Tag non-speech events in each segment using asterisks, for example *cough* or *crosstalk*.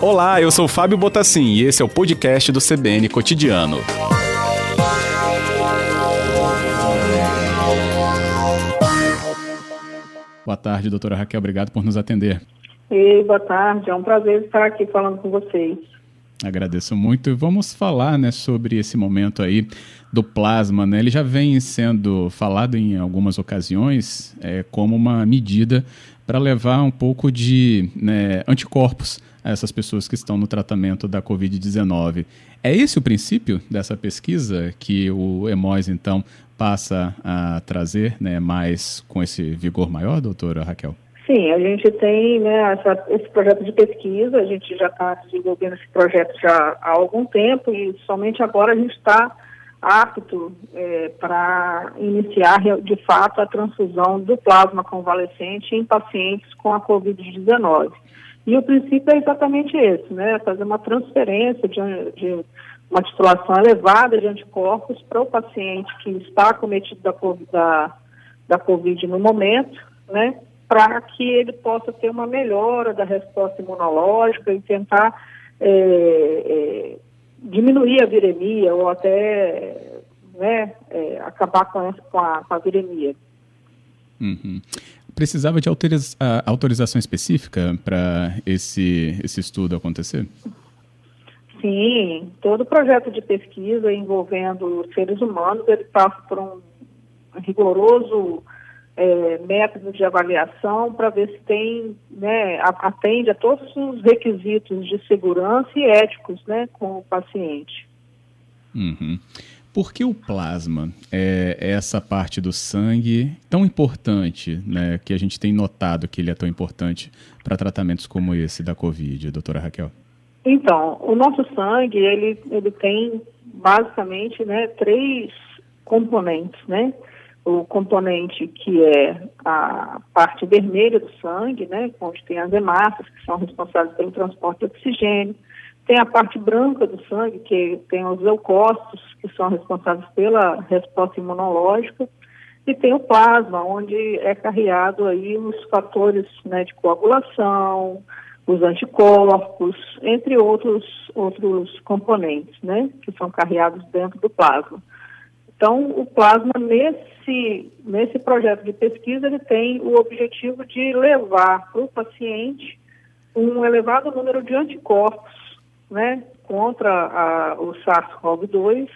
Olá, eu sou Fábio Botassin e esse é o podcast do CBN Cotidiano. Boa tarde, doutora Raquel. Obrigado por nos atender. E boa tarde. É um prazer estar aqui falando com vocês. Agradeço muito. E vamos falar né, sobre esse momento aí do plasma. Né? Ele já vem sendo falado em algumas ocasiões é, como uma medida para levar um pouco de né, anticorpos a essas pessoas que estão no tratamento da Covid-19. É esse o princípio dessa pesquisa que o EMOS, então, passa a trazer né, mais com esse vigor maior, doutora Raquel? Sim, a gente tem né, essa, esse projeto de pesquisa, a gente já está desenvolvendo esse projeto já há algum tempo e somente agora a gente está apto é, para iniciar de fato a transfusão do plasma convalescente em pacientes com a Covid-19. E o princípio é exatamente esse, né? Fazer uma transferência de, de uma titulação elevada de anticorpos para o paciente que está acometido da, da, da Covid no momento, né? Para que ele possa ter uma melhora da resposta imunológica e tentar é, é, diminuir a viremia ou até né, é, acabar com, essa, com, a, com a viremia. Uhum precisava de autoriza autorização específica para esse, esse estudo acontecer? Sim, todo projeto de pesquisa envolvendo seres humanos, ele passa por um rigoroso é, método de avaliação para ver se tem, né, atende a todos os requisitos de segurança e éticos, né, com o paciente. Uhum. Por que o plasma é essa parte do sangue tão importante, né, que a gente tem notado que ele é tão importante para tratamentos como esse da Covid, doutora Raquel? Então, o nosso sangue, ele, ele tem basicamente né, três componentes, né? O componente que é a parte vermelha do sangue, né, onde tem as hemácias, que são responsáveis pelo transporte de oxigênio. Tem a parte branca do sangue, que tem os leucócitos, que são responsáveis pela resposta imunológica, e tem o plasma, onde é carreado aí os fatores né, de coagulação, os anticorpos, entre outros, outros componentes, né, que são carreados dentro do plasma. Então, o plasma, nesse, nesse projeto de pesquisa, ele tem o objetivo de levar para o paciente um elevado número de anticorpos né, contra a, o SARS-CoV-2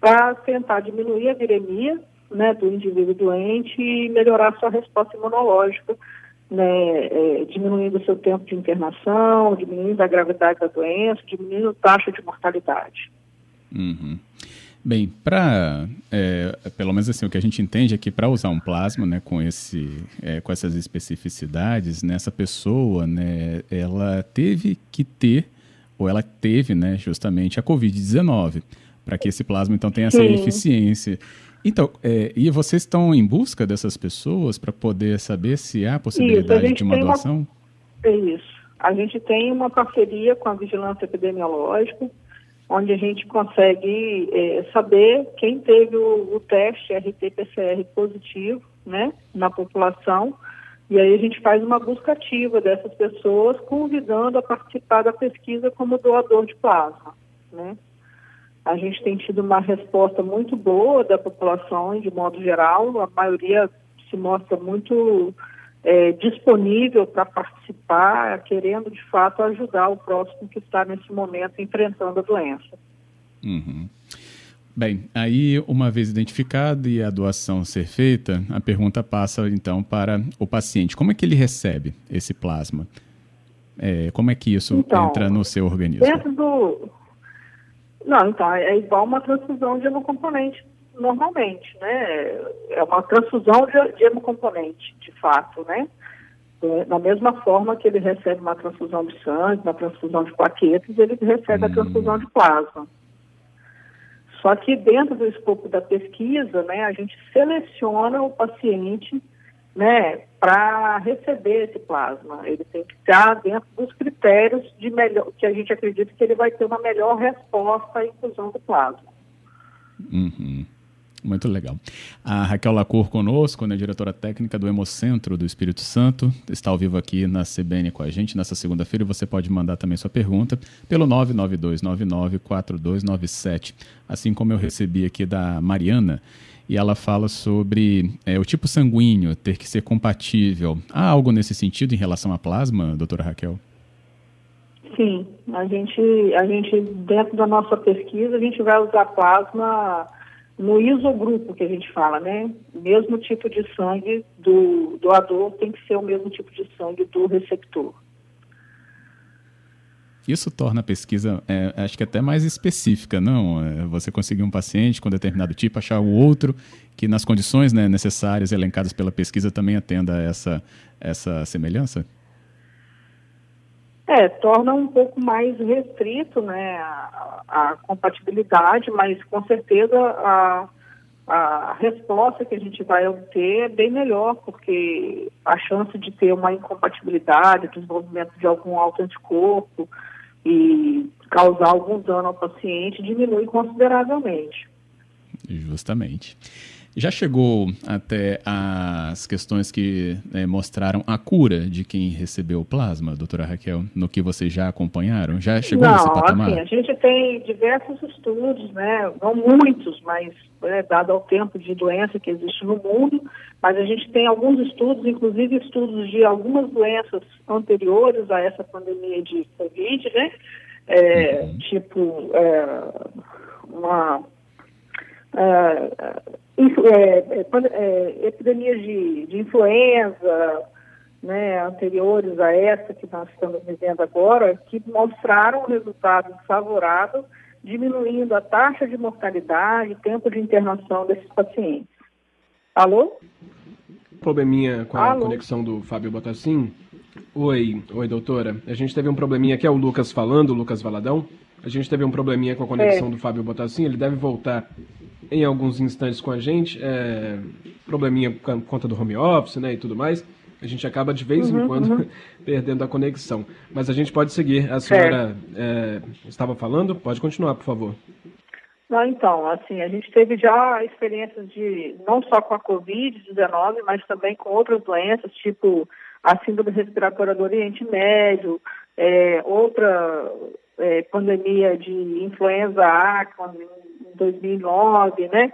para tentar diminuir a viremia né, do indivíduo doente e melhorar sua resposta imunológica, né, é, diminuindo o seu tempo de internação, diminuindo a gravidade da doença, diminuindo a taxa de mortalidade. Uhum. Bem, para é, pelo menos assim o que a gente entende é que para usar um plasma, né, com esse, é, com essas especificidades, nessa né, pessoa, né, ela teve que ter ou ela teve, né, justamente a Covid-19, para que esse plasma então tenha essa Sim. eficiência. Então, é, e vocês estão em busca dessas pessoas para poder saber se há possibilidade isso, de uma doação? Uma... É isso. A gente tem uma parceria com a Vigilância Epidemiológica, onde a gente consegue é, saber quem teve o, o teste RT-PCR positivo, né, na população, e aí a gente faz uma busca ativa dessas pessoas, convidando a participar da pesquisa como doador de plasma. Né? A gente tem tido uma resposta muito boa da população, de modo geral, a maioria se mostra muito é, disponível para participar, querendo de fato ajudar o próximo que está nesse momento enfrentando a doença. Uhum. Bem, aí uma vez identificado e a doação ser feita, a pergunta passa então para o paciente. Como é que ele recebe esse plasma? É, como é que isso então, entra no seu organismo? Dentro do. Não, então, é igual uma transfusão de hemocomponente normalmente, né? É uma transfusão de, de hemocomponente, de fato, né? É, da mesma forma que ele recebe uma transfusão de sangue, uma transfusão de plaquetas, ele recebe hum. a transfusão de plasma. Só que dentro do escopo da pesquisa, né, a gente seleciona o paciente né, para receber esse plasma. Ele tem que estar dentro dos critérios de melhor, que a gente acredita que ele vai ter uma melhor resposta à inclusão do plasma. Uhum. Muito legal. A Raquel Lacour conosco, né, diretora técnica do Hemocentro do Espírito Santo, está ao vivo aqui na CBN com a gente nessa segunda-feira. Você pode mandar também sua pergunta pelo 992994297, assim como eu recebi aqui da Mariana, e ela fala sobre é, o tipo sanguíneo ter que ser compatível. Há algo nesse sentido em relação à plasma, doutora Raquel? Sim, a gente, a gente, dentro da nossa pesquisa, a gente vai usar plasma no isogrupo que a gente fala, né? Mesmo tipo de sangue do doador tem que ser o mesmo tipo de sangue do receptor. Isso torna a pesquisa, é, acho que até mais específica, não? É, você conseguir um paciente com determinado tipo, achar o outro que nas condições né, necessárias elencadas pela pesquisa também atenda essa, essa semelhança? É, torna um pouco mais restrito né, a, a compatibilidade, mas com certeza a, a resposta que a gente vai obter é bem melhor, porque a chance de ter uma incompatibilidade, desenvolvimento de algum autoanticorpo e causar algum dano ao paciente diminui consideravelmente. Justamente. Já chegou até as questões que né, mostraram a cura de quem recebeu o plasma, doutora Raquel, no que vocês já acompanharam? Já chegou Não, nesse patamar? Assim, a gente tem diversos estudos, né? não muitos, mas é, dado ao tempo de doença que existe no mundo, mas a gente tem alguns estudos, inclusive estudos de algumas doenças anteriores a essa pandemia de Covid, né? É, uhum. Tipo, é, uma uh, é, é, epidemias de, de influenza, né, anteriores a essa que nós estamos vivendo agora, que mostraram resultados favoráveis, diminuindo a taxa de mortalidade, tempo de internação desses pacientes. Alô? Probleminha com a Alô? conexão do Fábio Botassin. Oi, oi, doutora. A gente teve um probleminha aqui, é o Lucas falando, o Lucas Valadão. A gente teve um probleminha com a conexão é. do Fábio Botassin, ele deve voltar em alguns instantes com a gente. É, probleminha por conta do home office né, e tudo mais. A gente acaba de vez uhum, em quando uhum. *laughs* perdendo a conexão. Mas a gente pode seguir. A senhora é, estava falando? Pode continuar, por favor. Não, então, assim, a gente teve já experiências de, não só com a Covid-19, mas também com outras doenças, tipo a síndrome respiratória do Oriente Médio, é, outra é, pandemia de influenza A, 2009, né?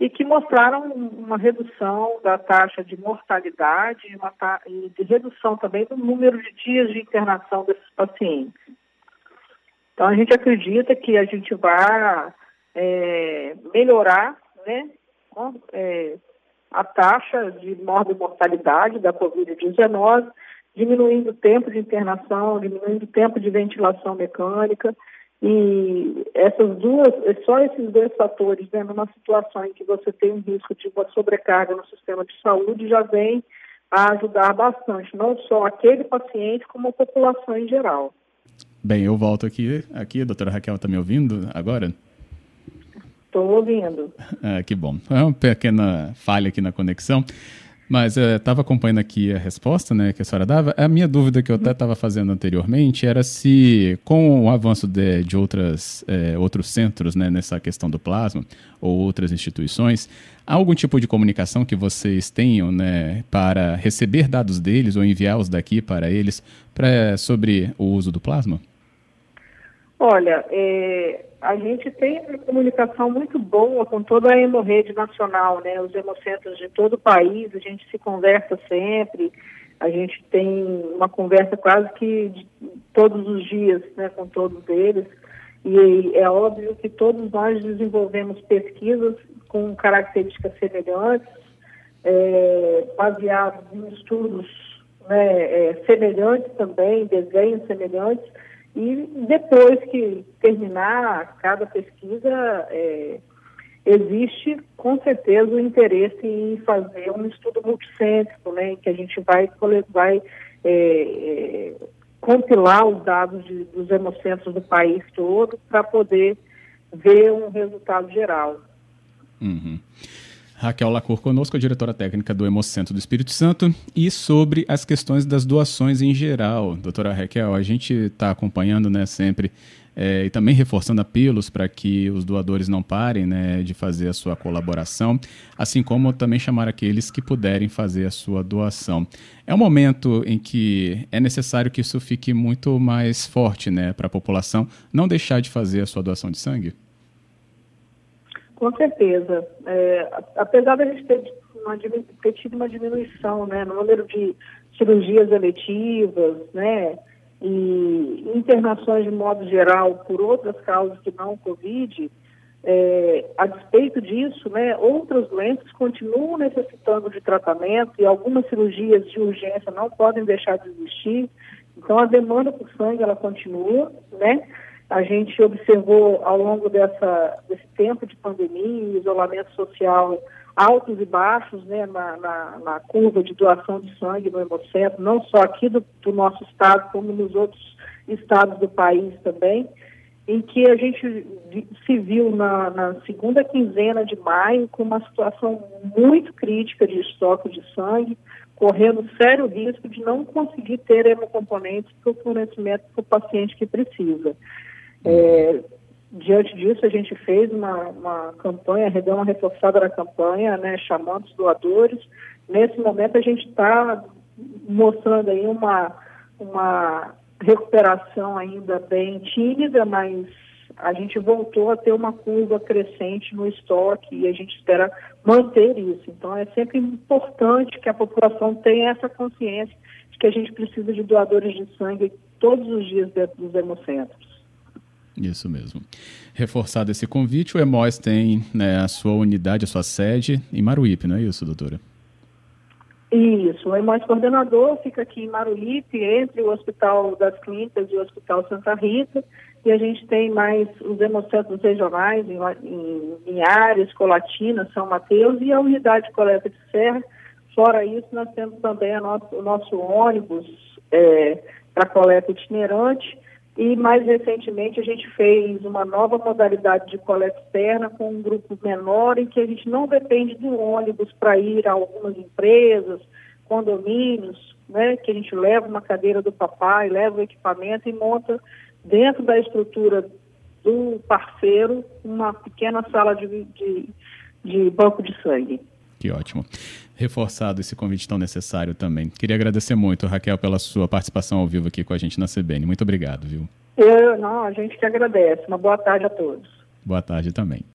E que mostraram uma redução da taxa de mortalidade ta e de redução também do número de dias de internação desses pacientes. Então, a gente acredita que a gente vai é, melhorar né, é, a taxa de mortalidade da Covid-19 diminuindo o tempo de internação, diminuindo o tempo de ventilação mecânica. E essas duas, só esses dois fatores, né, numa situação em que você tem um risco de uma sobrecarga no sistema de saúde, já vem a ajudar bastante, não só aquele paciente, como a população em geral. Bem, eu volto aqui, aqui, a doutora Raquel está me ouvindo agora? Estou ouvindo. *laughs* Ah, que bom. É uma pequena falha aqui na conexão. Mas eu estava acompanhando aqui a resposta né, que a senhora dava. A minha dúvida que eu até estava fazendo anteriormente era se, com o avanço de, de outras, é, outros centros né, nessa questão do plasma, ou outras instituições, há algum tipo de comunicação que vocês tenham né, para receber dados deles ou enviá-los daqui para eles pra, sobre o uso do plasma? Olha, é, a gente tem uma comunicação muito boa com toda a hemorrede nacional, né? Os hemocentros de todo o país, a gente se conversa sempre, a gente tem uma conversa quase que todos os dias, né, com todos eles. E é óbvio que todos nós desenvolvemos pesquisas com características semelhantes, é, baseados em estudos né, é, semelhantes também, desenhos semelhantes, e depois que terminar cada pesquisa, é, existe com certeza o interesse em fazer um estudo multicêntrico, né, que a gente vai, vai é, é, compilar os dados de, dos hemocentros do país todo para poder ver um resultado geral. Uhum. Raquel Lacour conosco, a diretora técnica do Hemocentro do Espírito Santo, e sobre as questões das doações em geral. Doutora Raquel, a gente está acompanhando né, sempre é, e também reforçando apelos para que os doadores não parem né, de fazer a sua colaboração, assim como também chamar aqueles que puderem fazer a sua doação. É um momento em que é necessário que isso fique muito mais forte né, para a população não deixar de fazer a sua doação de sangue? Com certeza. É, apesar da gente ter, uma, ter tido uma diminuição né, no número de cirurgias eletivas, né, e internações de modo geral por outras causas que não o Covid, é, a despeito disso, né, outras doenças continuam necessitando de tratamento e algumas cirurgias de urgência não podem deixar de existir. Então a demanda por sangue ela continua, né? A gente observou ao longo dessa, desse tempo de pandemia, isolamento social, altos e baixos né, na, na, na, curva de doação de sangue no Hemocentro, não só aqui do, do nosso estado, como nos outros estados do país também, em que a gente se viu na, na, segunda quinzena de maio com uma situação muito crítica de estoque de sangue, correndo sério risco de não conseguir ter hemocomponentes para o fornecimento para o paciente que precisa. É, diante disso, a gente fez uma, uma campanha, deu uma reforçada na campanha, né, chamando os doadores. Nesse momento, a gente está mostrando aí uma, uma recuperação ainda bem tímida, mas a gente voltou a ter uma curva crescente no estoque e a gente espera manter isso. Então, é sempre importante que a população tenha essa consciência de que a gente precisa de doadores de sangue todos os dias dentro dos hemocentros. Isso mesmo. Reforçado esse convite, o EMOS tem né, a sua unidade, a sua sede em Maruípe, não é isso, doutora? Isso, o EMOS coordenador fica aqui em Maruípe, entre o Hospital das Clínicas e o Hospital Santa Rita, e a gente tem mais os hemocentros regionais em, em Linhares, Colatina, São Mateus e a unidade de coleta de serra. Fora isso, nós temos também nosso, o nosso ônibus é, para coleta itinerante, e mais recentemente a gente fez uma nova modalidade de coleta externa com um grupo menor em que a gente não depende do ônibus para ir a algumas empresas, condomínios, né, que a gente leva uma cadeira do papai, leva o equipamento e monta dentro da estrutura do parceiro uma pequena sala de, de, de banco de sangue. Que ótimo. Reforçado esse convite tão necessário também. Queria agradecer muito, Raquel, pela sua participação ao vivo aqui com a gente na CBN. Muito obrigado, viu? Eu, não, a gente que agradece. Uma boa tarde a todos. Boa tarde também.